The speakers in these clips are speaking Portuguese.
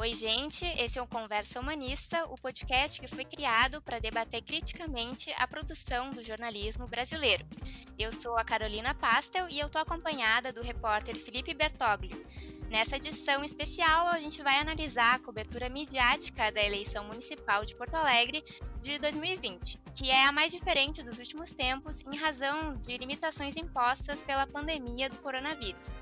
Oi, gente, esse é o Conversa Humanista, o podcast que foi criado para debater criticamente a produção do jornalismo brasileiro. Eu sou a Carolina Pastel e eu estou acompanhada do repórter Felipe Bertoglio. Nessa edição especial, a gente vai analisar a cobertura midiática da eleição municipal de Porto Alegre de 2020, que é a mais diferente dos últimos tempos em razão de limitações impostas pela pandemia do coronavírus.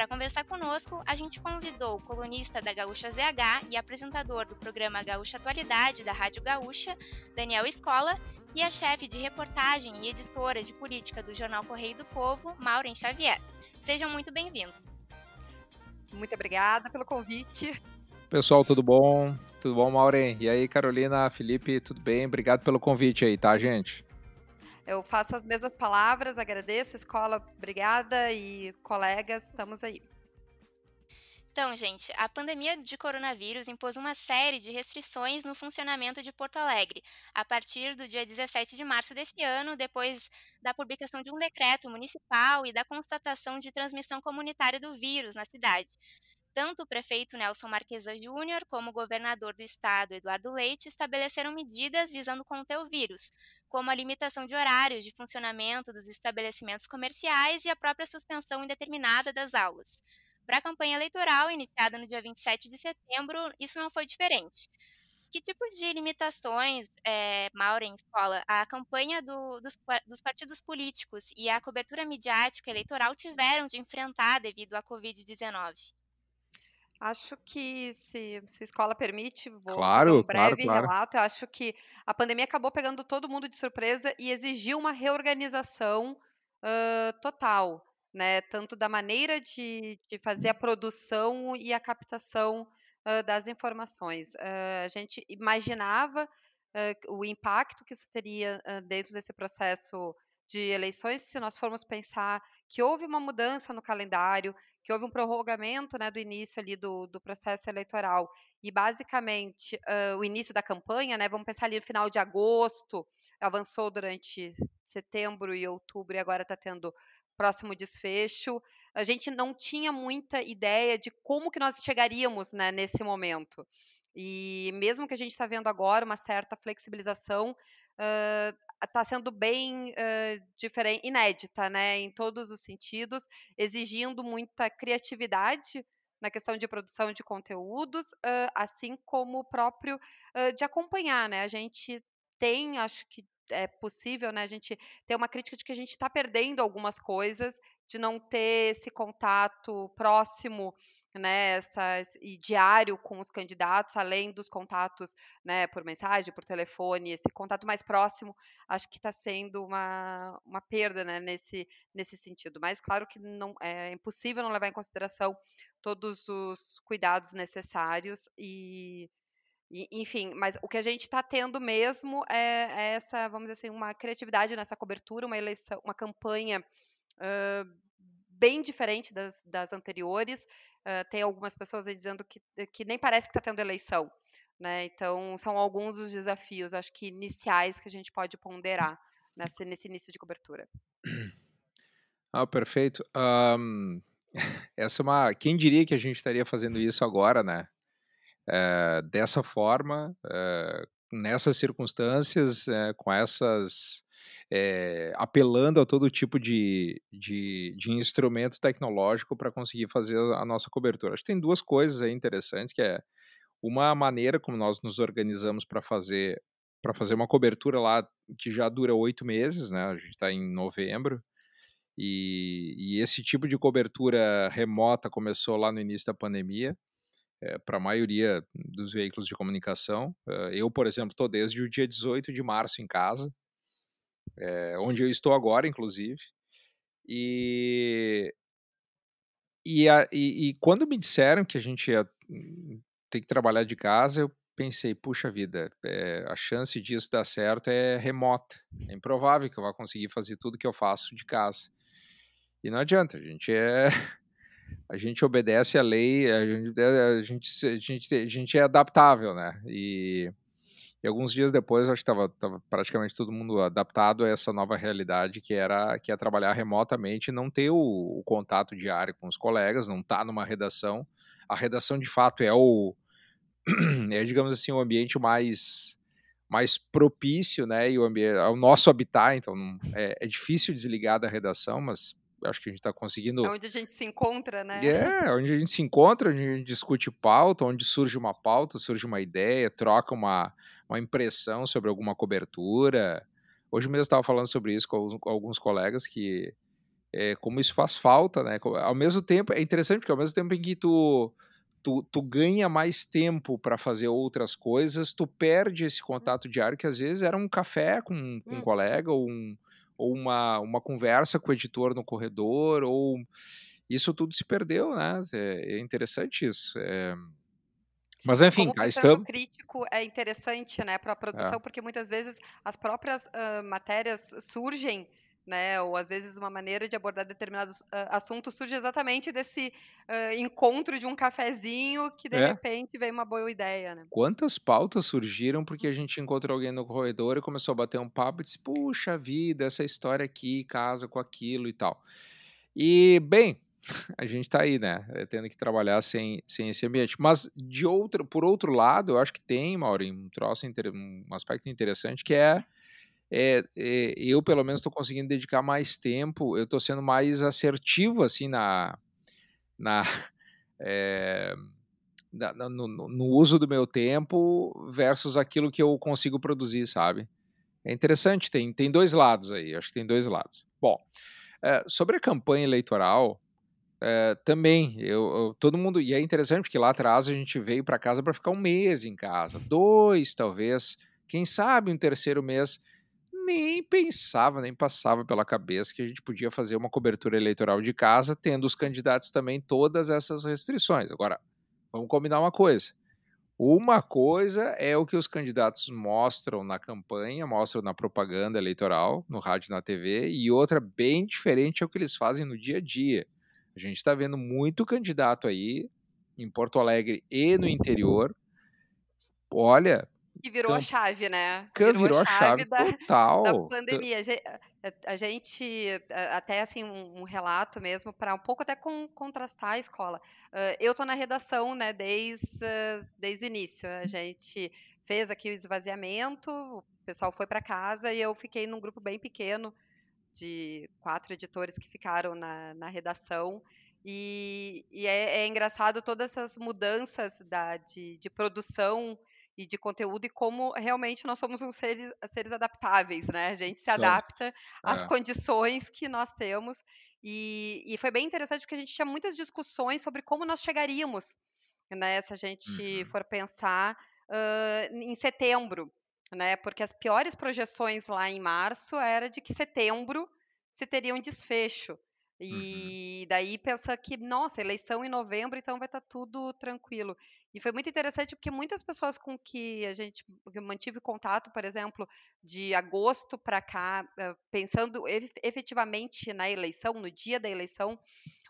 Para conversar conosco, a gente convidou o colunista da Gaúcha ZH e apresentador do programa Gaúcha Atualidade da Rádio Gaúcha, Daniel Escola, e a chefe de reportagem e editora de política do jornal Correio do Povo, Maureen Xavier. Sejam muito bem-vindos. Muito obrigada pelo convite. Pessoal, tudo bom? Tudo bom, Maureen? E aí, Carolina, Felipe, tudo bem? Obrigado pelo convite aí, tá, gente? Eu faço as mesmas palavras, agradeço, escola, obrigada e colegas, estamos aí. Então, gente, a pandemia de coronavírus impôs uma série de restrições no funcionamento de Porto Alegre, a partir do dia 17 de março desse ano, depois da publicação de um decreto municipal e da constatação de transmissão comunitária do vírus na cidade. Tanto o prefeito Nelson Marquesa Júnior como o governador do estado, Eduardo Leite, estabeleceram medidas visando conter o vírus, como a limitação de horários de funcionamento dos estabelecimentos comerciais e a própria suspensão indeterminada das aulas. Para a campanha eleitoral, iniciada no dia 27 de setembro, isso não foi diferente. Que tipos de limitações, é, Maureen Escola, a campanha do, dos, dos partidos políticos e a cobertura midiática eleitoral tiveram de enfrentar devido à Covid-19? Acho que, se, se a escola permite, vou claro, fazer um breve claro, claro. relato. Eu acho que a pandemia acabou pegando todo mundo de surpresa e exigiu uma reorganização uh, total, né? Tanto da maneira de, de, fazer a produção e a captação uh, das informações. Uh, a gente imaginava o impacto que isso teria dentro desse processo de eleições, se nós formos pensar que houve uma mudança no calendário, que houve um prorrogamento né, do início ali do, do processo eleitoral e basicamente uh, o início da campanha, né, vamos pensar ali no final de agosto, avançou durante setembro e outubro e agora está tendo próximo desfecho. A gente não tinha muita ideia de como que nós chegaríamos né, nesse momento. E mesmo que a gente está vendo agora uma certa flexibilização, está sendo bem uh, diferente, inédita, né, em todos os sentidos, exigindo muita criatividade na questão de produção de conteúdos, uh, assim como o próprio uh, de acompanhar, né? A gente tem, acho que é possível, né? A gente ter uma crítica de que a gente está perdendo algumas coisas, de não ter esse contato próximo né, essa, e diário com os candidatos, além dos contatos né, por mensagem, por telefone, esse contato mais próximo, acho que está sendo uma, uma perda né, nesse, nesse sentido. Mas claro que não é impossível não levar em consideração todos os cuidados necessários e, enfim, mas o que a gente está tendo mesmo é, é, essa, vamos dizer assim, uma criatividade nessa cobertura, uma eleição, uma campanha uh, bem diferente das, das anteriores. Uh, tem algumas pessoas dizendo que, que nem parece que está tendo eleição. Né? Então, são alguns dos desafios, acho que iniciais, que a gente pode ponderar nesse, nesse início de cobertura. Ah, perfeito. Um, essa é uma. Quem diria que a gente estaria fazendo isso agora, né? É, dessa forma, é, nessas circunstâncias, é, com essas apelando a todo tipo de, de, de instrumento tecnológico para conseguir fazer a nossa cobertura. Acho que tem duas coisas aí interessantes, que é uma maneira como nós nos organizamos para fazer para fazer uma cobertura lá que já dura oito meses, né? A gente está em novembro. E, e, esse tipo de cobertura remota começou lá no início da pandemia, é, para a maioria dos veículos de comunicação. Eu, por exemplo, estou desde o dia 18 de março em casa, é, onde eu estou agora, inclusive. E, e, a, e, e, quando me disseram que a gente ia hum, ter que trabalhar de casa, eu pensei, puxa vida, é, a chance disso dar certo é remota. É improvável que eu vá conseguir fazer tudo que eu faço de casa. E não adianta, a gente é. A gente obedece a lei, a gente, a gente, a gente, a gente é adaptável, né? E, e alguns dias depois, acho que estava praticamente todo mundo adaptado a essa nova realidade, que era que é trabalhar remotamente, não ter o, o contato diário com os colegas, não estar tá numa redação. A redação, de fato, é o, é, digamos assim, um ambiente mais mais propício, né, e o ambiente, ao nosso habitat, então é, é, difícil desligar da redação, mas acho que a gente está conseguindo... É onde a gente se encontra, né? É, onde a gente se encontra, onde a gente discute pauta, onde surge uma pauta, surge uma ideia, troca uma, uma impressão sobre alguma cobertura. Hoje mesmo estava falando sobre isso com, alguns colegas, que é, como isso faz falta, né? Ao mesmo tempo, é interessante porque ao mesmo tempo em que tu tu, tu ganha mais tempo para fazer outras coisas, tu perde esse contato diário que às vezes era um café com, com um hum. colega ou, um, ou uma, uma conversa com o editor no corredor, ou isso tudo se perdeu, né? É, interessante isso. É... Mas enfim, Como cá estamos. crítico é interessante, né, para a produção, é. porque muitas vezes as próprias uh, matérias surgem né? Ou às vezes uma maneira de abordar determinados uh, assuntos surge exatamente desse uh, encontro de um cafezinho que de é. repente vem uma boa ideia, né? Quantas pautas surgiram porque a gente encontrou alguém no corredor e começou a bater um papo e disse: puxa vida, essa história aqui casa com aquilo e tal. E, bem, a gente está aí, né? Eh, tendo que trabalhar sem, sem esse ambiente. Mas, de outro, por outro lado, eu acho que tem, Maureen, um troço, um aspecto interessante que é é, é, eu pelo menos estou conseguindo dedicar mais tempo, eu estou sendo mais assertivo assim na, na, é, na no, no, uso do meu tempo versus aquilo que eu consigo produzir, sabe? É interessante, tem, tem dois lados aí, acho que tem dois lados. Bom, é, sobre a campanha eleitoral, é, também, eu, eu, todo mundo, e é interessante porque lá atrás a gente veio para casa para ficar um mês em casa, dois talvez, quem sabe um terceiro mês nem pensava, nem passava pela cabeça que a gente podia fazer uma cobertura eleitoral de casa, tendo os candidatos também todas essas restrições. Agora, vamos combinar uma coisa. Uma coisa é o que os candidatos mostram na campanha, mostram na propaganda eleitoral, no rádio na TV, e outra bem diferente é o que eles fazem no dia a dia. A gente está vendo muito candidato aí, em Porto Alegre e no interior. Olha, que virou a chave, né? Virou, virou a chave, da, total. da pandemia. A gente, até assim, um, relato mesmo, para um pouco até com, contrastar a escola. eu estou na redação, né, desde, desde o início. A gente fez aqui o esvaziamento, o pessoal foi para casa e eu fiquei num grupo bem pequeno de quatro editores que ficaram na, na redação. E, e é, é, engraçado todas essas mudanças da, de, de produção e de conteúdo e como realmente nós somos uns seres, seres adaptáveis, né? A gente se adapta às é. condições que nós temos. E, e, foi bem interessante porque a gente tinha muitas discussões sobre como nós chegaríamos, né? Se a gente uhum. for pensar uh, em setembro, né? Porque as piores projeções lá em março era de que setembro se teria um desfecho. E uhum. daí pensa que, nossa, eleição em novembro, então vai estar tá tudo tranquilo. E foi muito interessante porque muitas pessoas com que a gente mantive contato, por exemplo, de agosto para cá, pensando efetivamente na eleição, no dia da eleição,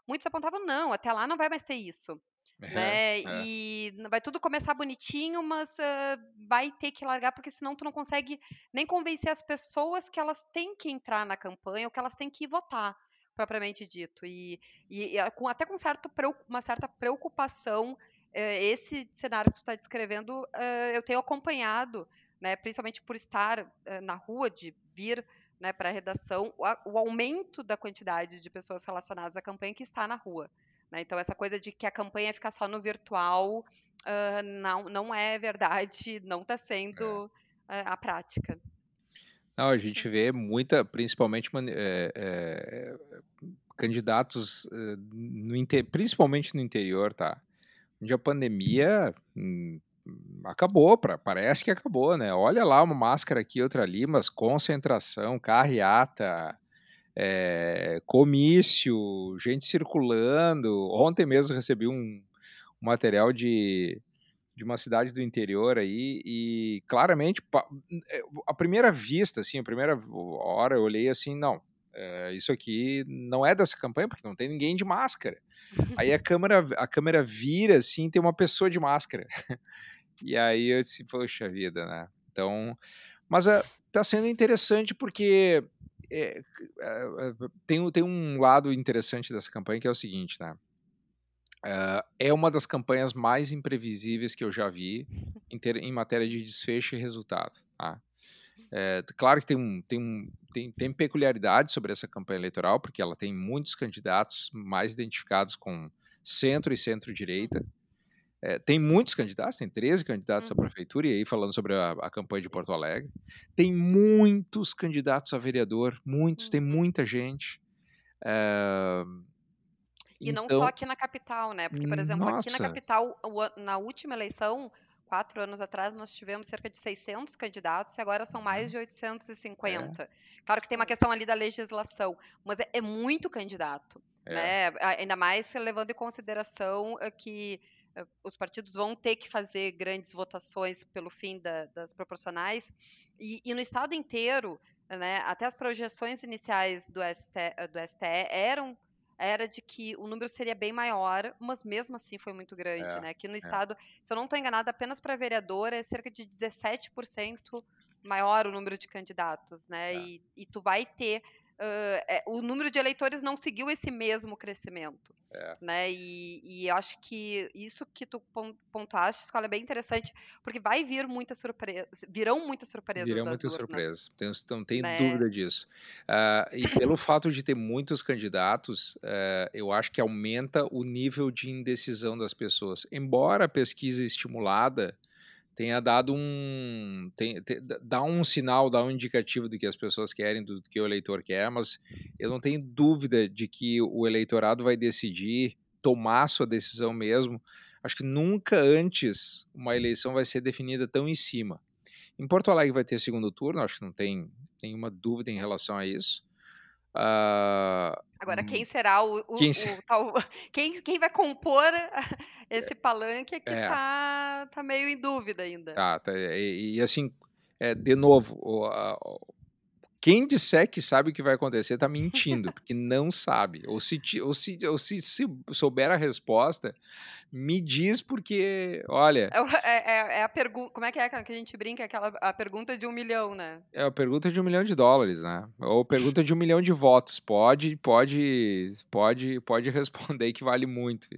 muitos apontavam: não, até lá não vai mais ter isso. É, né? É. E vai tudo começar bonitinho, mas uh, vai ter que largar, porque senão tu não consegue nem convencer as pessoas que elas têm que entrar na campanha ou que elas têm que votar, propriamente dito. E, e, e com, até com certo, uma certa preocupação eh, esse cenário que tu está descrevendo, eh, eu tenho acompanhado, né, principalmente por estar eh, na rua, de vir né, para a redação, o, aumento da quantidade de pessoas relacionadas à campanha que está na rua. Né? Então, essa coisa de que a campanha fica só no virtual uh, não, não é verdade, não está sendo é. a prática. Não, a gente vê muita, principalmente é, é, candidatos, no, principalmente no interior, tá? Onde a pandemia hum, acabou, pra, parece que acabou, né? Olha lá, uma máscara aqui, outra ali, mas concentração, carreata, é, comício, gente circulando. Ontem mesmo recebi um, um material de, de uma cidade do interior aí e claramente é, a primeira vista, assim, a primeira hora eu olhei assim, não, é, isso aqui não é dessa campanha porque não tem ninguém de máscara. Aí a câmera, a câmera vira assim, tem uma pessoa de máscara. E aí eu disse, poxa vida, né? Então, mas uh, tá sendo interessante porque é, é, tem, tem um lado interessante dessa campanha que é o seguinte, né? Uh, é uma das campanhas mais imprevisíveis que eu já vi em, ter, em matéria de desfecho e resultado. Tá? É, claro que tem, um, tem, um, tem, tem peculiaridade sobre essa campanha eleitoral, porque ela tem muitos candidatos mais identificados com centro e centro-direita. É, tem muitos candidatos, tem 13 candidatos à uhum. prefeitura, e aí falando sobre a, a, campanha de Porto Alegre. Tem muitos candidatos a vereador, muitos, tem uhum. muita gente. É, e então, não só aqui na capital, né? Porque, por exemplo, nossa. aqui na capital, na última eleição, quatro anos atrás, nós tivemos cerca de 600 candidatos e agora são mais uhum. de 850. É. Claro que tem uma questão ali da legislação, mas é, é muito candidato. É. Né? Ainda mais levando em consideração eh, que eh, os partidos vão ter que fazer grandes votações pelo fim da, das proporcionais. E, e, no estado inteiro, né, até as projeções iniciais do, ST, do STE eram era de que o número seria bem maior, mas mesmo assim foi muito grande, é, né? Aqui no é. estado, se eu não estou enganada, apenas para vereador é cerca de 17% maior o número de candidatos, né? É. E, e tu vai ter Uh, é, o número de eleitores não seguiu esse mesmo crescimento. É. Né? E, e acho que isso que tu pontuaste, escola é bem interessante, porque vai vir muita surpresa, virão muitas surpresas. Virão muitas surpresas, tenho, não tenho né? dúvida disso. Uh, e pelo fato de ter muitos candidatos, uh, eu acho que aumenta o nível de indecisão das pessoas. Embora a pesquisa estimulada tenha dado um tem, tem, dá um sinal, dá um indicativo do que as pessoas querem, do que o eleitor quer, mas eu não tenho dúvida de que o eleitorado vai decidir tomar sua decisão mesmo. Acho que nunca antes uma eleição vai ser definida tão em cima. Em Porto Alegre vai ter segundo turno, acho que não tem nenhuma dúvida em relação a isso. Uh, Agora, quem hum, será o, o, quem, o, tal, quem, quem vai compor esse palanque é que é. tá, tá meio em dúvida ainda. Tá, tá e, e, assim, é, de novo, o, a, quem disser que sabe o que vai acontecer está mentindo, porque não sabe. Ou se, ou, se, ou se, se souber a resposta, me diz porque, olha. É, é, é, é a pergunta. Como é que é que a gente brinca? Aquela, a pergunta de um milhão, né? É a pergunta de um milhão de dólares, né? Ou pergunta de um milhão de votos. Pode, pode, pode, pode responder que vale muito.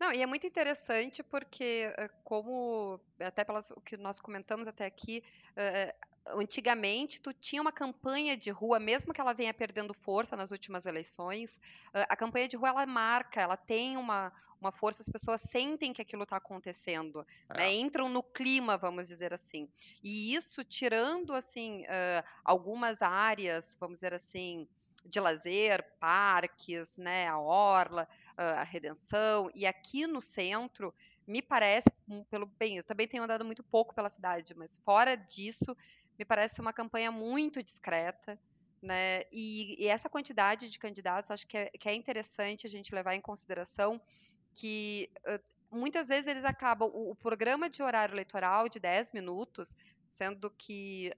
Não, e é muito interessante porque, eh, como até pelas o que nós comentamos até aqui, uh, antigamente tu tinha uma campanha de rua, mesmo que ela venha perdendo força nas últimas eleições, a campanha de rua ela marca, ela tem uma, uma força, as pessoas sentem que aquilo está acontecendo, é. né? entram no clima, vamos dizer assim. E isso tirando assim uh, algumas áreas, vamos dizer assim, de lazer, parques, né, a orla, uh, a redenção, e aqui no centro me parece, pelo bem, eu também tenho andado muito pouco pela cidade, mas fora disso, me parece uma campanha muito discreta, né? E, e essa quantidade de candidatos, acho que é, que é, interessante a gente levar em consideração que muitas vezes eles acabam o, o, programa de horário eleitoral de 10 minutos, sendo que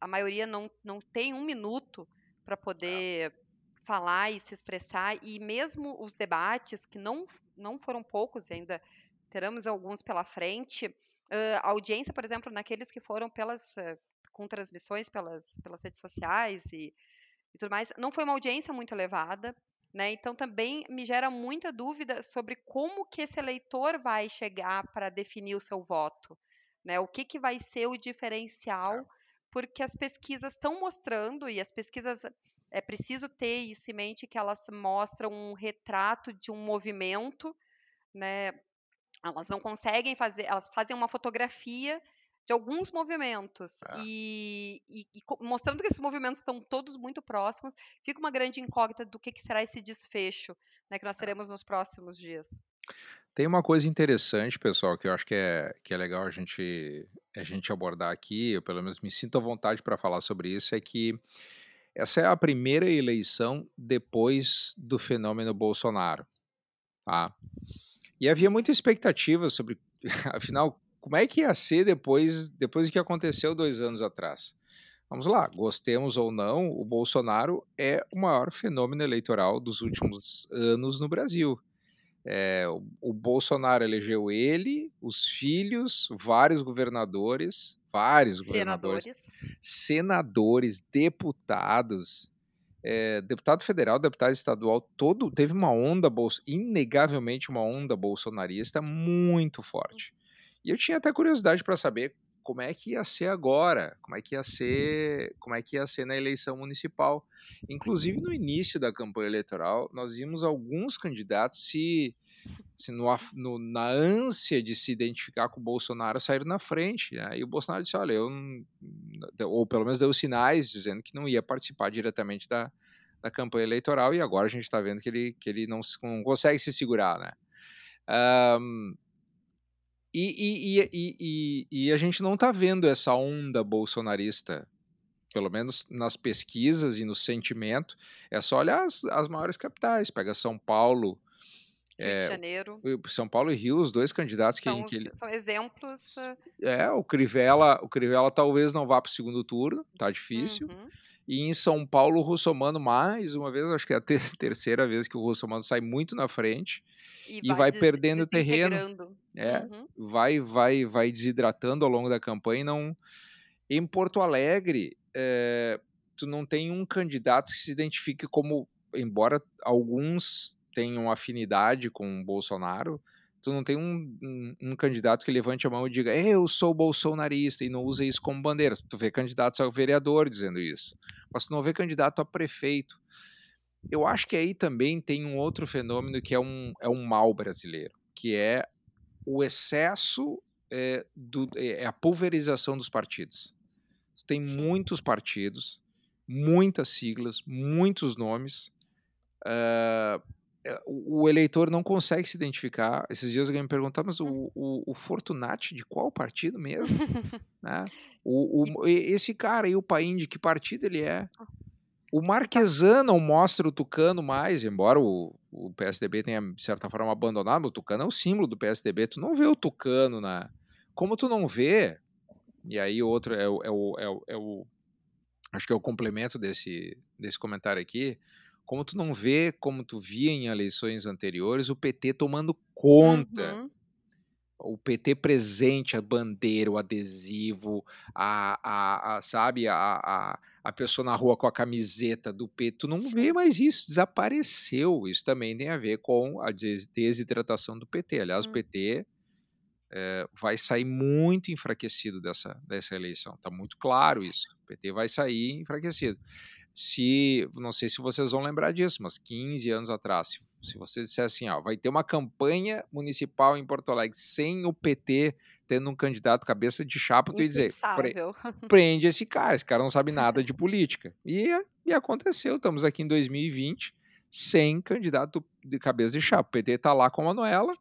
a maioria não, não tem um minuto para poder é. falar e se expressar, e mesmo os debates, que não, não foram poucos ainda teremos alguns pela frente, uh, a audiência, por exemplo, naqueles que foram pelas uh, com transmissões pelas, pelas redes sociais e, e tudo mais, não foi uma audiência muito elevada, né? Então também me gera muita dúvida sobre como que esse eleitor vai chegar para definir o seu voto, né? O que, que vai ser o diferencial, porque as pesquisas estão mostrando e as pesquisas é preciso ter isso em mente que elas mostram um retrato de um movimento, né? Elas não conseguem fazer, elas fazem uma fotografia de alguns movimentos é. e, e, e, mostrando que esses movimentos estão todos muito próximos, fica uma grande incógnita do que, que será esse desfecho né, que nós é. teremos nos próximos dias. Tem uma coisa interessante, pessoal, que eu acho que é, que é legal a gente, a gente abordar aqui, eu pelo menos me sinto à vontade para falar sobre isso, é que essa é a primeira eleição depois do fenômeno Bolsonaro. Tá? E havia muita expectativa sobre, afinal, como é que ia ser depois, depois do que aconteceu dois anos atrás? Vamos lá, gostemos ou não, o Bolsonaro é o maior fenômeno eleitoral dos últimos anos no Brasil. É, o, o, Bolsonaro elegeu ele, os filhos, vários governadores, vários governadores, senadores, senadores deputados. é, deputado federal, deputado estadual, todo teve uma onda, inegavelmente uma onda bolsonarista muito forte. E eu tinha até curiosidade para saber como é que ia ser agora, como é que ia ser, como é que ia ser na eleição municipal. Inclusive no início da campanha eleitoral, nós vimos alguns candidatos se, se no, no, na ânsia de se identificar com o Bolsonaro sair na frente. Né? E o Bolsonaro disse, olha, eu ou pelo menos deu sinais dizendo que não ia participar diretamente da, da campanha eleitoral e agora a gente está vendo que ele, que ele não, não consegue se segurar, né? Um, e, e, e, e, a gente não está vendo essa onda bolsonarista, pelo menos nas pesquisas e no sentimento. É só olhar as, as maiores capitais. Pega São Paulo. Rio é, de Janeiro. São Paulo e Rio, os dois candidatos que. São, que ele... são exemplos. É, o Crivella, o Crivella talvez não vá para o segundo turno, tá difícil. Uhum. E em São Paulo, o Russomano, mais uma vez, acho que é a ter terceira vez que o Russomano sai muito na frente e, e vai, vai perdendo terreno. É, uhum. vai, vai, vai desidratando ao longo da campanha. não... Em Porto Alegre, é, tu não tem um candidato que se identifique como, embora alguns tenham afinidade com o Bolsonaro, tu não tem um, um, um, candidato que levante a mão e diga eu sou bolsonarista e não use isso como bandeira. Tu vê candidatos a vereador dizendo isso, mas tu não vê candidato a prefeito. Eu acho que aí também tem um outro fenômeno que é um, é um mal brasileiro, que é o excesso é, do, é a pulverização dos partidos. Tem muitos partidos, muitas siglas, muitos nomes. Uh, o eleitor não consegue se identificar. Esses dias alguém me perguntou, mas o, hum. o, o Fortunati de qual partido mesmo? né? o, o, esse cara aí, o Paim, de que partido ele é? Ah. O Marquesan não mostra o Tucano mais, embora o, o PSDB tenha, de certa forma, abandonado, o Tucano é o símbolo do PSDB. Tu não vê o Tucano na. Como tu não vê, e aí outro é o, é o, é o, é o acho que é o complemento desse, desse comentário aqui, como tu não vê, como tu via em eleições anteriores, o PT tomando conta uhum o PT presente, a bandeira, o adesivo, a, a, a sabe, a, a, a, pessoa na rua com a camiseta do PT, tu não Sim. vê mais isso, desapareceu. Isso também tem a ver com a desidratação do PT. Aliás, hum. o PT é, vai sair muito enfraquecido dessa, dessa eleição, tá muito claro isso. O PT vai sair enfraquecido se, não sei se vocês vão lembrar disso, mas 15 anos atrás, se, se você disser assim, ó, vai ter uma campanha municipal em Porto Alegre sem o PT tendo um candidato cabeça de chapa, tu ia dizer, pre, prende esse cara, esse cara não sabe nada de política. E, e aconteceu, estamos aqui em 2020 sem candidato de cabeça de chapa. O PT está lá com a Manuela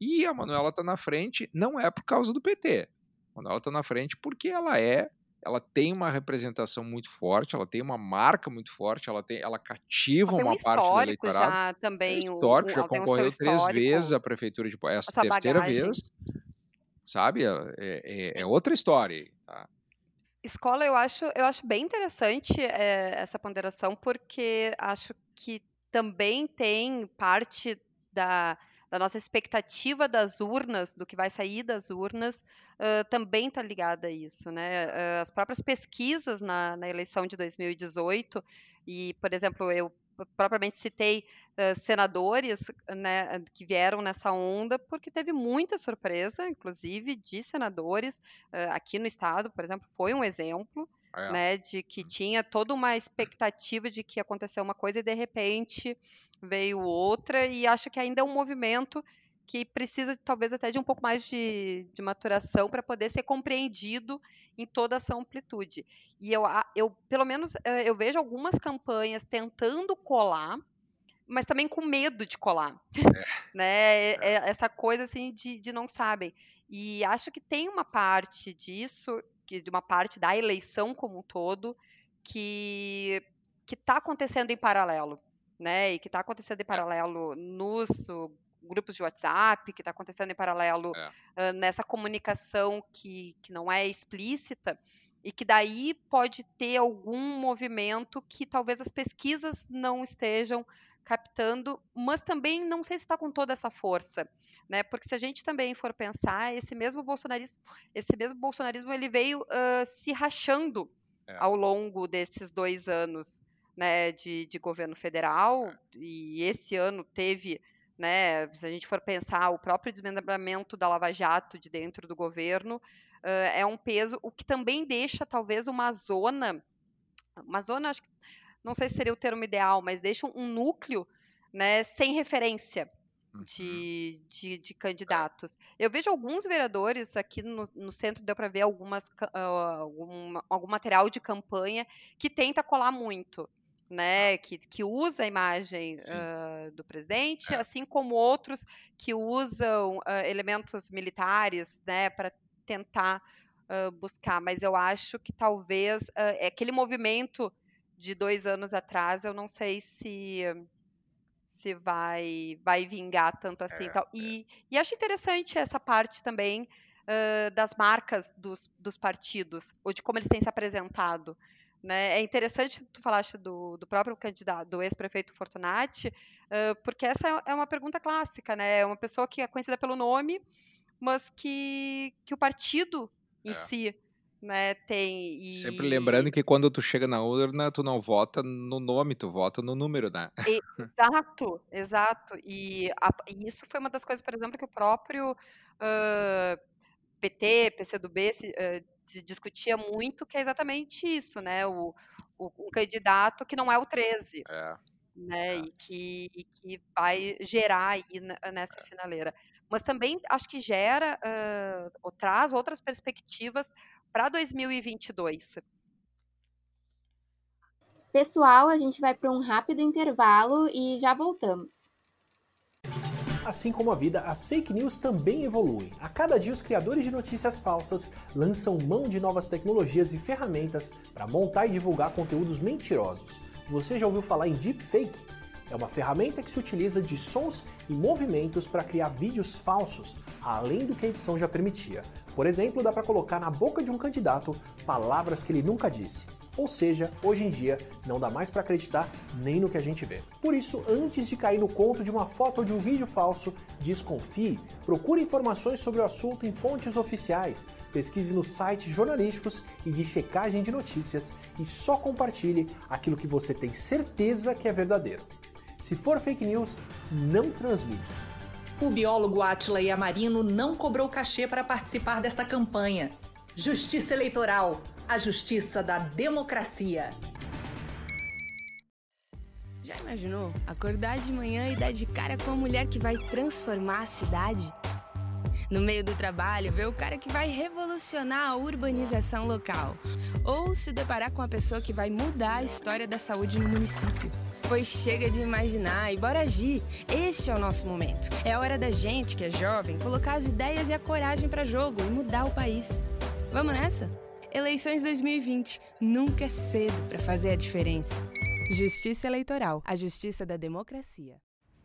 e a Manuela está na frente, não é por causa do PT. A Manuela está na frente porque ela é ela tem uma representação muito forte, ela tem uma marca muito forte, ela tem, ela cativa ela uma um parte do eleitorado. Já também é histórico, o, já concorreu um três vezes à prefeitura de essa, essa terceira bagagem. vez, sabe? É, é, é, outra história. Tá? Escola, eu acho, eu acho bem interessante é, essa ponderação, porque acho que também tem parte da da nossa expectativa das urnas, do que vai sair das urnas, uh, também está ligada a isso. Né? Uh, as próprias pesquisas na, na, eleição de 2018, e, por exemplo, eu propriamente citei uh, senadores né, que vieram nessa onda, porque teve muita surpresa, inclusive, de senadores aqui no estado, por exemplo, foi um exemplo. É. Né, de que tinha toda uma expectativa de que ia acontecer uma coisa e de repente veio outra, e acho que ainda é um movimento que precisa talvez até de um pouco mais de, de maturação para poder ser compreendido em toda essa amplitude. E eu, eu, pelo menos, eh, eu vejo algumas campanhas tentando colar, mas também com medo de colar, é. né? É. é. Essa coisa assim de, de não sabem. E acho que tem uma parte disso, que de uma parte da eleição como um todo, que que está acontecendo em paralelo né? E que está acontecendo em paralelo nos grupos de WhatsApp, que está acontecendo em paralelo é. uh, nessa comunicação que, que não é explícita, e que daí pode ter algum movimento que talvez as pesquisas não estejam captando, mas também não sei se está com toda essa força, né? Porque se a gente também for pensar, esse mesmo bolsonarismo, esse mesmo bolsonarismo, ele veio uh, se rachando é. ao longo desses dois anos né, de, de governo federal, e esse ano teve né, se a gente for pensar o próprio desmembramento da Lava Jato de dentro do governo, uh, é um peso, o que também deixa talvez uma zona, uma zona, acho que, não sei se seria o termo ideal, mas deixa um núcleo né, sem referência uhum. de, de, de, candidatos. Eu vejo alguns vereadores aqui no, no centro, deu para ver algumas, uh, algum, algum material de campanha que tenta colar muito né, que, que usa a imagem uh, do presidente, é. assim como outros que usam uh, elementos militares, né, para tentar buscar. Mas eu acho que talvez é aquele movimento de dois anos atrás, eu não sei se se vai vai vingar tanto assim. É, tal. E, é. e acho interessante essa parte também das marcas dos, dos partidos, ou de como eles têm se apresentado. Né? É interessante tu falaste do, do próprio candidato, do ex-prefeito Fortunati, uh, porque essa é, é uma pergunta clássica, né? É uma pessoa que é conhecida pelo nome, mas que, que o partido em é. si né, tem. E... Sempre lembrando que quando tu chega na urna, tu não vota no nome, tu vota no número, né? exato, exato. E, a, e, isso foi uma das coisas, por exemplo, que o próprio uh, PT, PCdoB se, uh, se discutia muito, que é exatamente isso, né? O, o, um candidato que não é o 13. É. Né, é. E, que, e que vai gerar aí nessa é. finaleira. Mas também acho que gera, uh, ou traz outras perspectivas para 2022. Pessoal, a gente vai para um rápido intervalo e já voltamos. Assim como a vida, as fake news também evoluem. A cada dia, os criadores de notícias falsas lançam mão de novas tecnologias e ferramentas para montar e divulgar conteúdos mentirosos. Você já ouviu falar em deepfake? É uma ferramenta que se utiliza de sons e movimentos para criar vídeos falsos, além do que a edição já permitia. Por exemplo, dá para colocar na boca de um candidato palavras que ele nunca disse. Ou seja, hoje em dia não dá mais para acreditar nem no que a gente vê. Por isso, antes de cair no conto de uma foto ou de um vídeo falso, desconfie, procure informações sobre o assunto em fontes oficiais, pesquise nos sites jornalísticos e de checagem de notícias e só compartilhe aquilo que você tem certeza que é verdadeiro. Se for fake news, não transmita. O biólogo Atila Yamarino não cobrou cachê para participar desta campanha. Justiça Eleitoral a justiça da democracia. Já imaginou acordar de manhã e dar de cara com a mulher que vai transformar a cidade? No meio do trabalho, ver o cara que vai revolucionar a urbanização local. Ou se deparar com a pessoa que vai mudar a história da saúde no município. Pois chega de imaginar e bora agir. Este é o nosso momento. É hora da gente, que é jovem, colocar as ideias e a coragem para jogo e mudar o país. Vamos nessa? Eleições 2020. Nunca é cedo para fazer a diferença. Justiça Eleitoral. A justiça da democracia.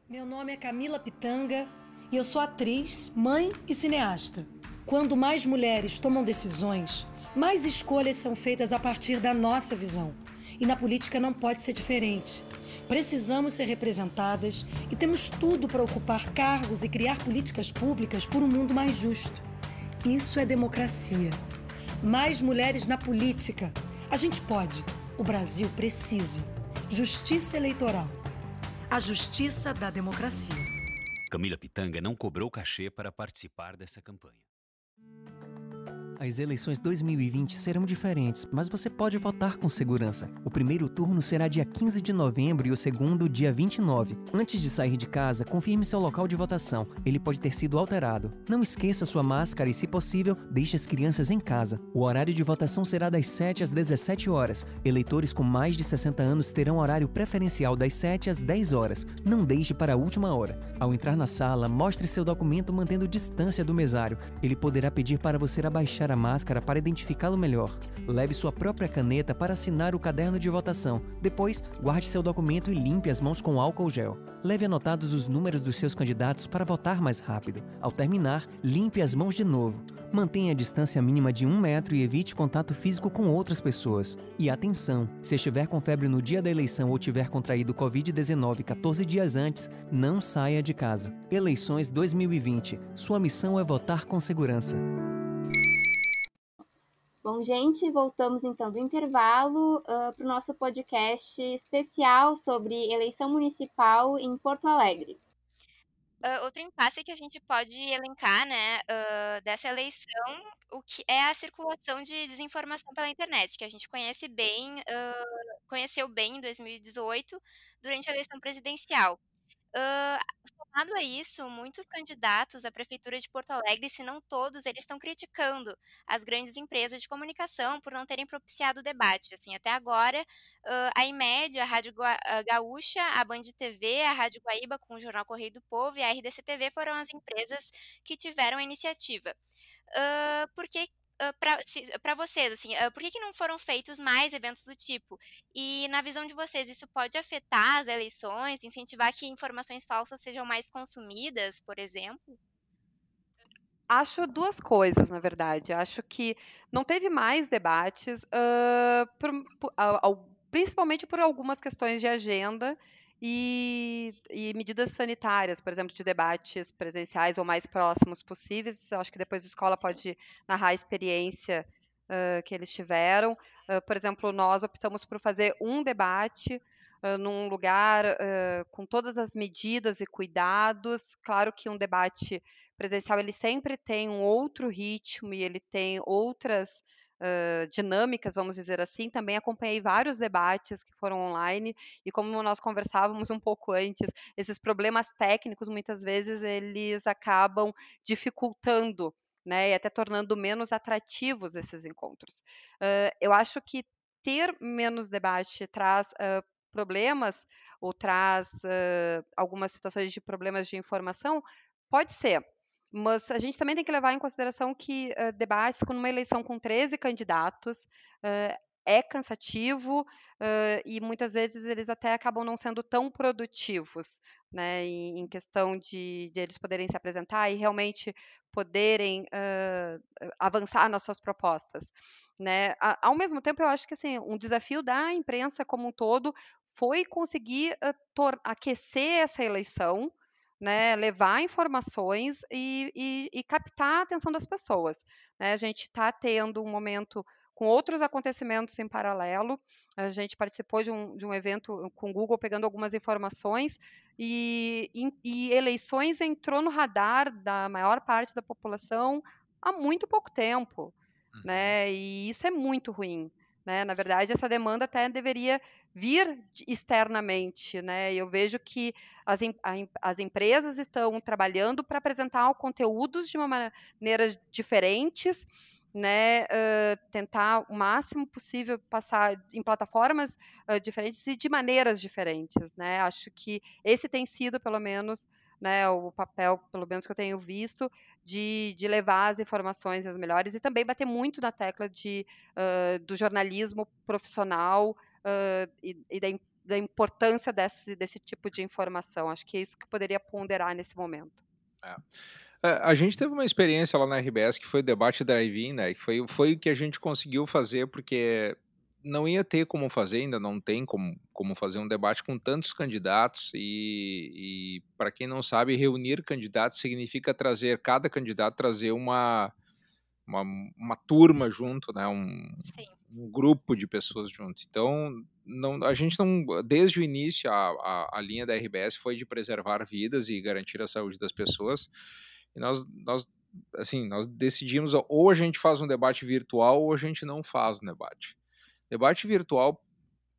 Meu nome é Camila Pitanga e eu sou atriz, mãe e cineasta. Quando mais mulheres tomam decisões, mais escolhas são feitas a partir da nossa visão. E na política não pode ser diferente. Precisamos ser representadas e temos tudo para ocupar cargos e criar políticas públicas por um mundo mais justo. Isso é democracia mais mulheres na política. A gente pode. O Brasil precisa. Justiça eleitoral. A justiça da democracia. Camila Pitanga não cobrou cachê para participar dessa campanha. As eleições 2020 serão diferentes, mas você pode votar com segurança. O primeiro turno será dia 15 de novembro e o segundo dia 29. Antes de sair de casa, confirme seu local de votação. Ele pode ter sido alterado. Não esqueça sua máscara e, se possível, deixe as crianças em casa. O horário de votação será das 7 às 17 horas. Eleitores com mais de 60 anos terão horário preferencial das 7 às 10 horas. Não deixe para a última hora. Ao entrar na sala, mostre seu documento mantendo distância do mesário. Ele poderá pedir para você abaixar a máscara para identificá-lo melhor. Leve sua própria caneta para assinar o caderno de votação. Depois, guarde seu documento e limpe as mãos com álcool gel. Leve anotados os números dos seus candidatos para votar mais rápido. Ao terminar, limpe as mãos de novo. Mantenha a distância mínima de um metro e evite contato físico com outras pessoas. E atenção: se estiver com febre no dia da eleição ou tiver contraído Covid-19 14 dias antes, não saia de casa. Eleições 2020. Sua missão é votar com segurança. Bom, gente, voltamos então do intervalo uh, para o nosso podcast especial sobre eleição municipal em Porto Alegre. Uh, outro impasse que a gente pode elencar, né, uh, dessa eleição, o que é a circulação de desinformação pela internet, que a gente conhece bem, uh, conheceu bem em 2018, durante a eleição presidencial. Somado a isso, muitos candidatos à prefeitura de Porto Alegre, se não todos, eles estão criticando as grandes empresas de comunicação por não terem propiciado o debate. Assim, até agora, uh, a IMED, a Rádio Gaúcha, a Band TV, a Rádio Guaíba com o Jornal Correio do Povo e a RDC TV foram as empresas que tiveram a iniciativa. Uh, porque para vocês, assim, uh, por que, que não foram feitos mais eventos do tipo? E na visão de vocês, isso pode afetar as eleições, incentivar que informações falsas sejam mais consumidas, por exemplo? Acho duas coisas, na verdade. Acho que não teve mais debates, uh, por, por, principalmente por algumas questões de agenda e, e, medidas sanitárias, por exemplo, de debates presenciais ou mais próximos possíveis. Acho que depois a escola pode narrar a experiência uh, que eles tiveram. Uh, por exemplo, nós optamos por fazer um debate uh, num lugar com todas as medidas e cuidados. Claro que um debate presencial ele sempre tem um outro ritmo e ele tem outras uh, dinâmicas, vamos dizer assim. Também acompanhei vários debates que foram online e como nós conversávamos um pouco antes, esses problemas técnicos muitas vezes eles acabam dificultando, né, e até tornando menos atrativos esses encontros. Uh, eu acho que ter menos debate traz uh, problemas ou traz algumas situações de problemas de informação, pode ser. Mas a gente também tem que levar em consideração que uh, debates com uma eleição com 13 candidatos uh, é cansativo uh, e muitas vezes eles até acabam não sendo tão produtivos, né, em, em questão de, de, eles poderem se apresentar e realmente poderem avançar nas suas propostas, né. Ao mesmo tempo, eu acho que assim um desafio da imprensa como um todo foi conseguir aquecer essa eleição né, levar informações e, e, e, captar a atenção das pessoas. Né? A gente está tendo um momento com outros acontecimentos em paralelo. A gente participou de um, de um evento com o Google pegando algumas informações e, e, eleições entrou no radar da maior parte da população há muito pouco tempo. Uhum. Né? E isso é muito ruim. Né? Na verdade, essa demanda até deveria vir externamente, né? Eu vejo que as, as empresas estão trabalhando para apresentar conteúdos de uma maneira diferentes, né? Uh, tentar o máximo possível passar em plataformas uh, diferentes e de maneiras diferentes, né? Acho que esse tem sido, pelo menos, né, o papel, pelo menos que eu tenho visto, de, de levar as informações as melhores e também bater muito na tecla de, uh, do jornalismo profissional uh, e, e da, da, importância desse, desse tipo de informação. Acho que é isso que poderia ponderar nesse momento. É. É, a gente teve uma experiência lá na RBS que foi o debate drive-in, né? Que foi, foi o que a gente conseguiu fazer, porque não ia ter como fazer, ainda não tem como, como fazer um debate com tantos candidatos e, e para quem não sabe, reunir candidatos significa trazer, cada candidato trazer uma, uma, uma turma junto, né, um, um, grupo de pessoas junto. Então, não, a gente não, desde o início, a, a, a linha da RBS foi de preservar vidas e garantir a saúde das pessoas, e nós, nós assim, nós decidimos ou a gente faz um debate virtual ou a gente não faz um debate. Debate virtual,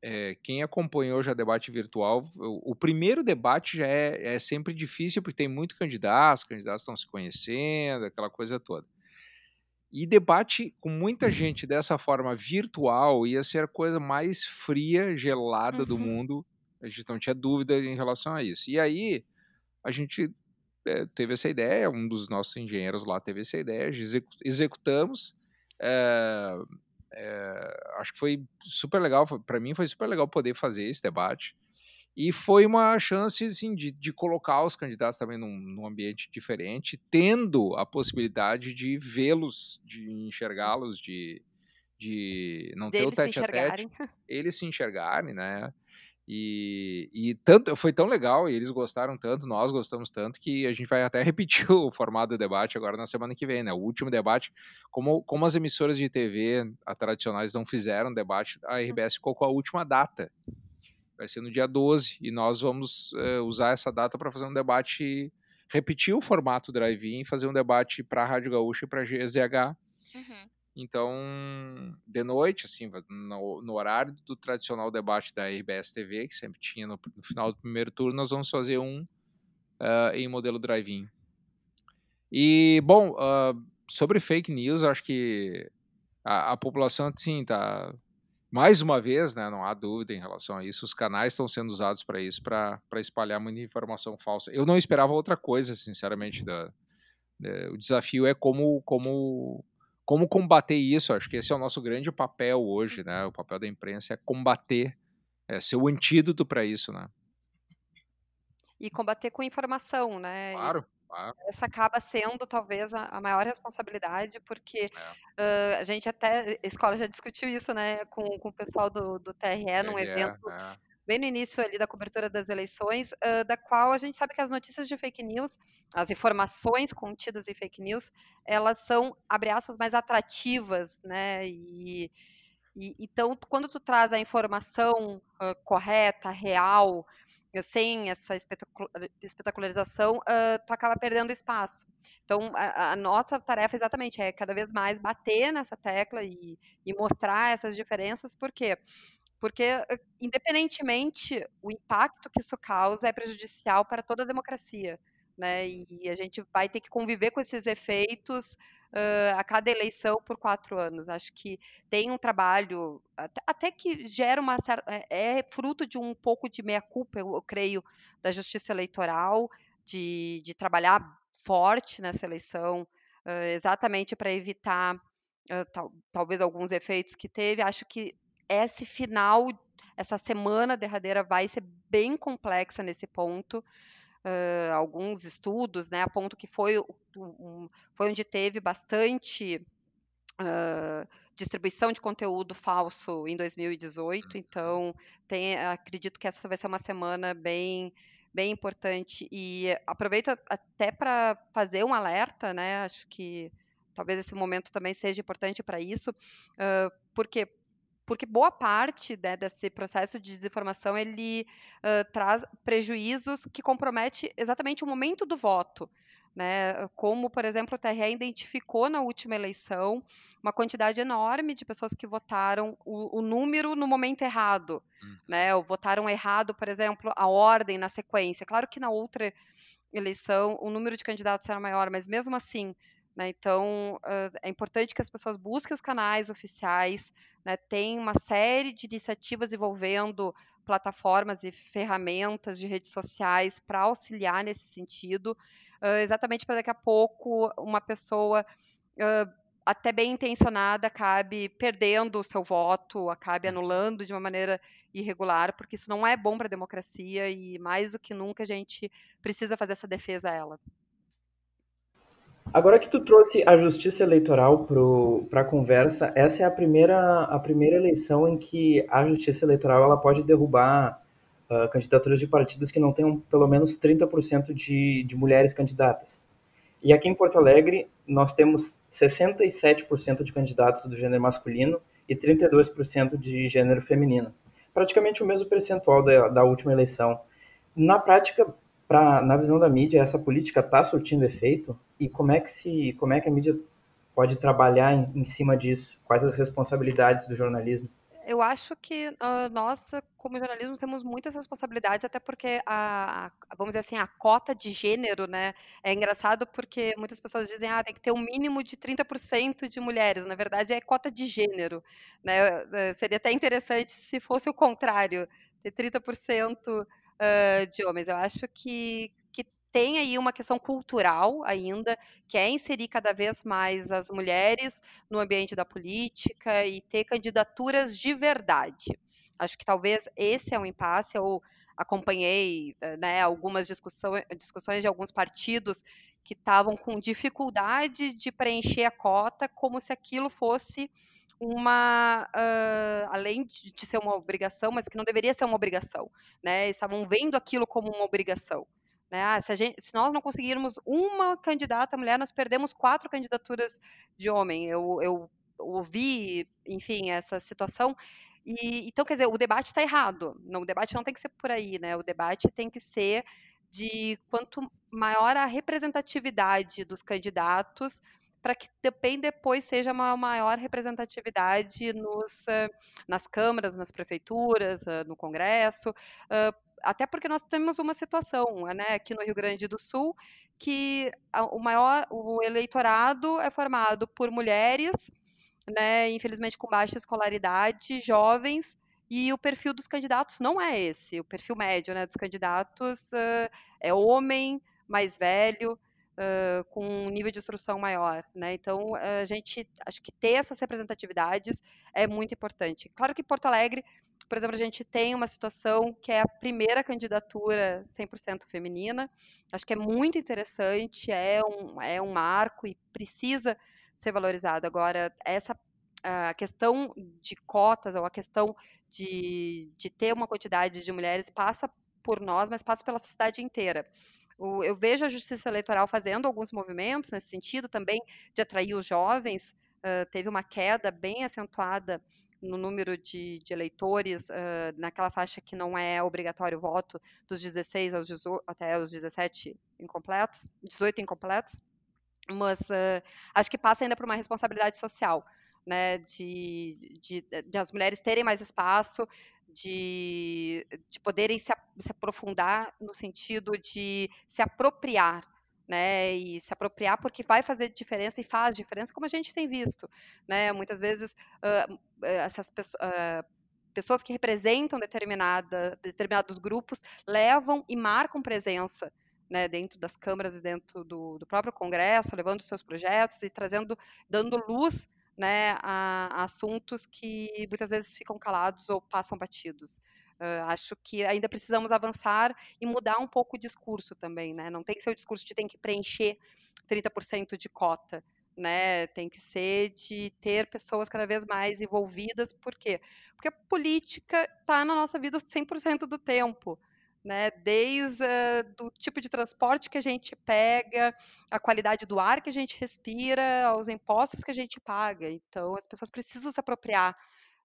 é, quem acompanhou já debate virtual, o, o primeiro debate já é, é, sempre difícil porque tem muito candidato, os candidatos estão se conhecendo, aquela coisa toda. E debate com muita uhum. gente dessa forma virtual ia ser a coisa mais fria, gelada uhum. do mundo. A gente não tinha dúvida em relação a isso. E aí, a gente é, teve essa ideia, um dos nossos engenheiros lá teve essa ideia, executamos. É, é, acho que foi super legal, para mim foi super legal poder fazer esse debate. E foi uma chance assim, de, de colocar os candidatos também num, num ambiente diferente, tendo a possibilidade de vê-los, de enxergá-los, de, de não ter o tete a tete, eles se enxergarem, né? E, e tanto foi tão legal, e eles gostaram tanto, nós gostamos tanto, que a gente vai até repetir o formato do debate agora na semana que vem, né? O último debate, como, como as emissoras de TV tradicionais não fizeram debate, a RBS ficou com a última data. Vai ser no dia 12, e nós vamos uh, usar essa data para fazer um debate, repetir o formato drive-in, fazer um debate para a Rádio Gaúcha e para a GZH. Uhum. Então, de noite, assim, no, no, horário do tradicional debate da RBS TV, que sempre tinha no, no final do primeiro turno, nós vamos fazer um uh, em modelo drive-in. E, bom, uh, sobre fake news, acho que a, a população, sim, tá. Mais uma vez, né, não há dúvida em relação a isso, os canais estão sendo usados para isso, para espalhar muita informação falsa. Eu não esperava outra coisa, sinceramente. Da, da, o desafio é como, como como combater isso? Acho que esse é o nosso grande papel hoje, né? O papel da imprensa é combater, é ser o antídoto para isso, né? E combater com informação, né? Claro. Claro. Essa acaba sendo talvez a, a maior responsabilidade, porque é. uh, a gente até, a escola já discutiu isso, né, com, com o pessoal do, do TRE, TRE num evento é bem no início ali da cobertura das eleições, uh, da qual a gente sabe que as notícias de fake news, as informações contidas em fake news, elas são, abre aspas, mais atrativas, né? E, e então, quando tu traz a informação uh, correta, real, sem essa espetacularização, uh, tu acaba perdendo espaço. Então, a, a, nossa tarefa exatamente é cada vez mais bater nessa tecla e, e mostrar essas diferenças, porque porque, eh, independentemente, o impacto que isso causa é prejudicial para toda a democracia. Né? E a gente vai ter que conviver com esses efeitos uh, a cada eleição por quatro anos. Acho que tem um trabalho, até, até que gera uma certa. É, é, fruto de um pouco de meia-culpa, eu, eu, creio, da justiça eleitoral, de, de trabalhar forte nessa eleição, uh, exatamente para evitar. Uh, tal, talvez alguns efeitos que teve. Acho que esse final, essa semana derradeira vai ser bem complexa nesse ponto. Uh, alguns estudos, né, apontam que foi, um, foi onde teve bastante uh, distribuição de conteúdo falso em 2018. Uhum. Então, tem, acredito que essa vai ser uma semana bem bem importante e aproveito até para fazer um alerta, né? Acho que talvez esse momento também seja importante para isso, uh, porque porque boa parte né, desse processo de desinformação ele uh, traz prejuízos que compromete exatamente o momento do voto. Né, como, por exemplo, o TRE identificou na última eleição uma quantidade enorme de pessoas que votaram o, o número no momento errado, uhum. né, ou votaram errado, por exemplo, a ordem na sequência. Claro que na outra eleição o número de candidatos era maior, mas mesmo assim, né, então é importante que as pessoas busquem os canais oficiais, né, tem uma série de iniciativas envolvendo plataformas e ferramentas de redes sociais para auxiliar nesse sentido, exatamente para daqui a pouco uma pessoa até bem intencionada acabe perdendo o seu voto, acabe uhum. anulando de uma maneira irregular, porque isso não é bom para a democracia e mais do que nunca a gente precisa fazer essa defesa a ela. Agora que tu trouxe a justiça eleitoral para a conversa, essa é a primeira, a primeira eleição em que a justiça eleitoral ela pode derrubar uh, candidaturas de partidos que não tenham pelo menos 30% de, de mulheres candidatas. E aqui em Porto Alegre, nós temos 67% de candidatos do gênero masculino e 32% de gênero feminino. Praticamente o mesmo percentual da, da última eleição. Na prática, pra, na visão da mídia, essa política está surtindo efeito? E como é que se, como é que a mídia pode trabalhar em, em cima disso? Quais as responsabilidades do jornalismo? Eu acho que uh, nós, como jornalismo, temos muitas responsabilidades, até porque a, a, vamos dizer assim, a cota de gênero, né? É engraçado porque muitas pessoas dizem, ah, tem que ter um mínimo de 30% de mulheres. Na verdade, é cota de gênero, né? Eh, seria até interessante se fosse o contrário, ter 30% uh, de homens. Eu acho que, que tem aí uma questão cultural ainda, que é inserir cada vez mais as mulheres no ambiente da política e ter candidaturas de verdade. Acho que talvez esse é um impasse. Eu acompanhei né, algumas discussões, discussões de alguns partidos que estavam com dificuldade de preencher a cota, como se aquilo fosse uma, uh, além de, ser uma obrigação, mas que não deveria ser uma obrigação, né? Estavam vendo aquilo como uma obrigação. Né? Ah, se, gente, se, nós não conseguirmos uma candidata mulher, nós perdemos quatro candidaturas de homem. Eu, eu ouvi, enfim, essa situação. E, então, quer dizer, o debate está errado. Não, o debate não tem que ser por aí, né? O debate tem que ser de quanto maior a representatividade dos candidatos, para que também depois seja uma maior representatividade nos, uh, nas câmaras, nas prefeituras, uh, no Congresso, uh, até porque nós temos uma situação, né, aqui no Rio Grande do Sul, que o maior, o eleitorado é formado por mulheres, né, infelizmente com baixa escolaridade, jovens, e o perfil dos candidatos não é esse. O perfil médio né, dos candidatos é homem, mais velho, uh, com um nível de instrução maior. Né? Então, a gente, acho que ter essas representatividades é muito importante. Claro que Porto Alegre, por exemplo, a gente tem uma situação que é a primeira candidatura 100% feminina. Acho que é muito interessante, é um, é um marco e precisa ser valorizado. Agora, essa a questão de cotas ou a questão de, de ter uma quantidade de mulheres passa por nós, mas passa pela sociedade inteira. O, eu vejo a Justiça Eleitoral fazendo alguns movimentos nesse sentido também de atrair os jovens. Uh, teve uma queda bem acentuada no número de, de eleitores uh, naquela faixa que não é obrigatório o voto, dos 16 aos 18, até os 17 incompletos, 18 incompletos, mas uh, acho que passa ainda por uma responsabilidade social né, de, de, de, as mulheres terem mais espaço, de, de poderem se, se aprofundar no sentido de se apropriar né, e se apropriar porque vai fazer diferença e faz diferença, como a gente tem visto, né, muitas vezes uh, essas pessoas, uh, pessoas que representam determinada, determinados grupos levam e marcam presença, né, dentro das câmaras e dentro do, do próprio Congresso, levando seus projetos e trazendo, dando luz né, a, assuntos que muitas vezes ficam calados ou passam batidos. Uh, acho que ainda precisamos avançar e mudar um pouco o discurso também, né? Não tem que ser o discurso de tem que preencher 30% de cota, né? Tem que ser de ter pessoas cada vez mais envolvidas, por quê? Porque a política está na nossa vida 100% do tempo né? Desde uh, do tipo de transporte que a gente pega, a qualidade do ar que a gente respira, aos impostos que a gente paga. Então, as pessoas precisam se apropriar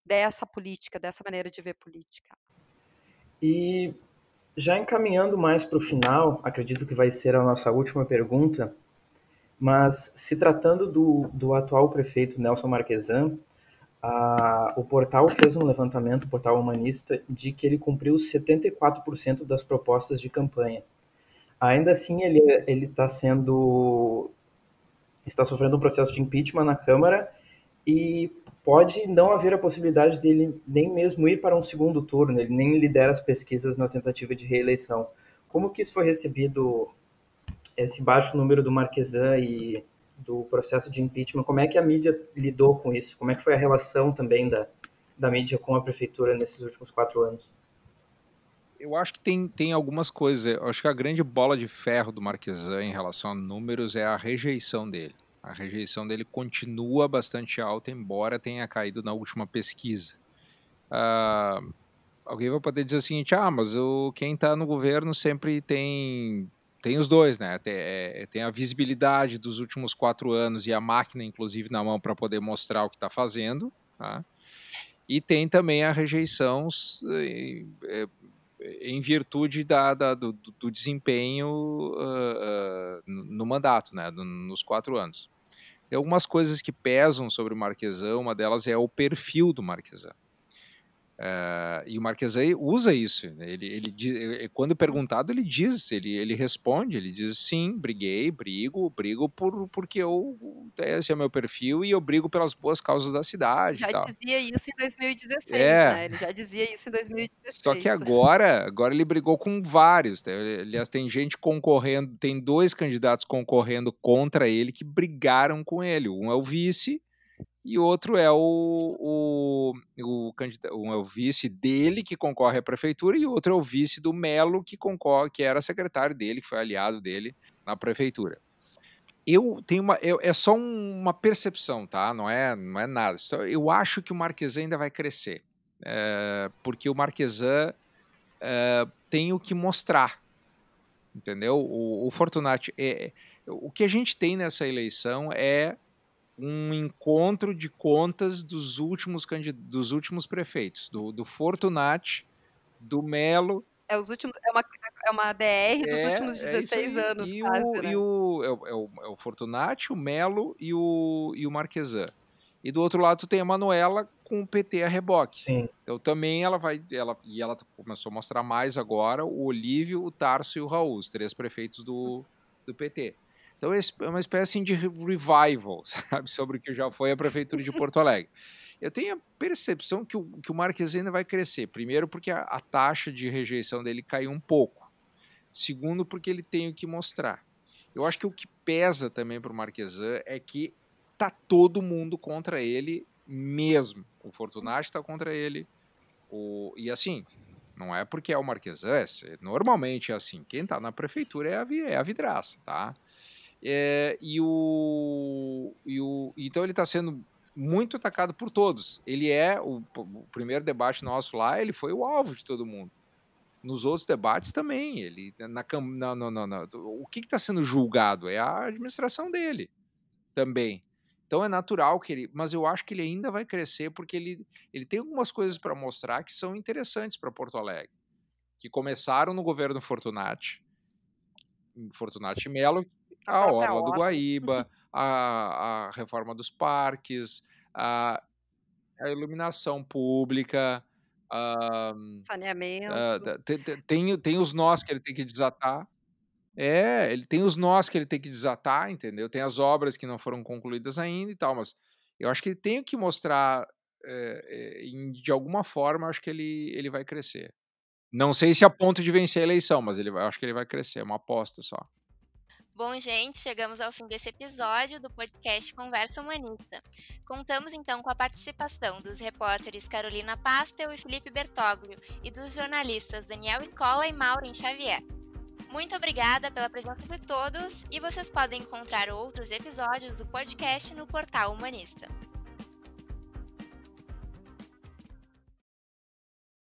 dessa política, dessa maneira de ver política. E já encaminhando mais para o final, acredito que vai ser a nossa última pergunta, mas se tratando do, do atual prefeito Nelson Marquesan, o portal fez um levantamento, o portal humanista, de que ele cumpriu 74% das propostas de campanha. Ainda assim, ele ele está sendo está sofrendo um processo de impeachment na Câmara e pode não haver a possibilidade dele nem mesmo ir para um segundo turno. Ele nem lidera as pesquisas na tentativa de reeleição. Como que isso foi recebido esse baixo número do Marquesan e do processo de impeachment, como é que a mídia lidou com isso? Como é que foi a relação também da, da mídia com a prefeitura nesses últimos quatro anos? Eu acho que tem, tem algumas coisas. Eu acho que a grande bola de ferro do Marquesan em relação a números é a rejeição dele. A rejeição dele continua bastante alta, embora tenha caído na última pesquisa. Uh, alguém vai poder dizer o seguinte: ah, mas o, quem está no governo sempre tem tem os dois, né? Tem, é, tem, a visibilidade dos últimos quatro anos e a máquina, inclusive, na mão para poder mostrar o que está fazendo. Tá? E tem também a rejeição é, em virtude da, da, do, do, desempenho uh, uh, no mandato, né? nos quatro anos. Tem algumas coisas que pesam sobre o Marquesão, uma delas é o perfil do Marquesão. Uh, e o Marquesai usa isso. Né? Ele, ele diz, eh, quando perguntado, ele diz, ele, ele responde, ele diz sim, briguei, brigo, brigo por, porque eu, esse é o meu perfil e eu brigo pelas boas causas da cidade. Já dizia isso em 2016, é. né? Ele já dizia isso em 2016. Só que agora, agora ele brigou com vários. Né? Aliás, tem gente concorrendo, tem dois candidatos concorrendo contra ele que brigaram com ele. Um é o vice e outro é o, o, o, candidato, um é o vice dele que concorre à prefeitura e outro é o vice do Melo que concorre, que era secretário dele, foi aliado dele na prefeitura. eu tenho uma. Eu, é só uma percepção, tá? Não é, não é nada. Eu acho que o Marquesan ainda vai crescer. É, porque o Marquesan é, tem o que mostrar. Entendeu? O, o Fortunati. É, o que a gente tem nessa eleição é um encontro de contas dos últimos, dos últimos prefeitos, do, do Fortunati, do Melo é, os últimos, é, uma, é uma DR dos é, últimos 16 é anos, e quase, o, né? e o, é, o, é, o, é o Fortunati, o Melo e o, e o Marquesan. E do outro lado tu tem a Manuela com o PT a reboque. Sim. Então também ela vai. Ela, e ela começou a mostrar mais agora o Olívio, o Tarso e o Raul, os três prefeitos do, do PT. Então é uma espécie de revival, sabe, sobre o que já foi a prefeitura de Porto Alegre. Eu tenho a percepção que o, que o Marques ainda vai crescer. Primeiro, porque a, a taxa de rejeição dele caiu um pouco. Segundo, porque ele tem o que mostrar. Eu acho que o que pesa também para o Marquesan é que tá todo mundo contra ele mesmo. O Fortunati está contra ele. O... E assim, não é porque é o Marquesan, é, normalmente é assim. Quem está na prefeitura é a, é a vidraça, tá? É, e, o, e o. Então ele está sendo muito atacado por todos. Ele é o, o, primeiro debate nosso lá, ele foi o alvo de todo mundo. Nos outros debates também, ele na, na, na, na o que está sendo julgado é a administração dele também. Então é natural que ele, mas eu acho que ele ainda vai crescer porque ele, ele tem algumas coisas para mostrar que são interessantes para Porto Alegre, que começaram no governo Fortunati, Fortunati Melo, a, a orla do Guaíba, a, a reforma dos parques, a, a iluminação pública, a, saneamento. A, tem, tem, tem os nós que ele tem que desatar. É, ele tem os nós que ele tem que desatar, entendeu? Tem as obras que não foram concluídas ainda e tal, mas eu acho que ele tem que mostrar, é, é, de alguma forma, acho que ele, ele vai crescer. Não sei se a ponto de vencer a eleição, mas ele vai, acho que ele vai crescer, é uma aposta só. Bom, gente, chegamos ao fim desse episódio do podcast Conversa Humanista. Contamos então com a participação dos repórteres Carolina Pastel e Felipe Bertoglio e dos jornalistas Daniel Escola e Maureen Xavier. Muito obrigada pela presença de todos e vocês podem encontrar outros episódios do podcast no portal Humanista.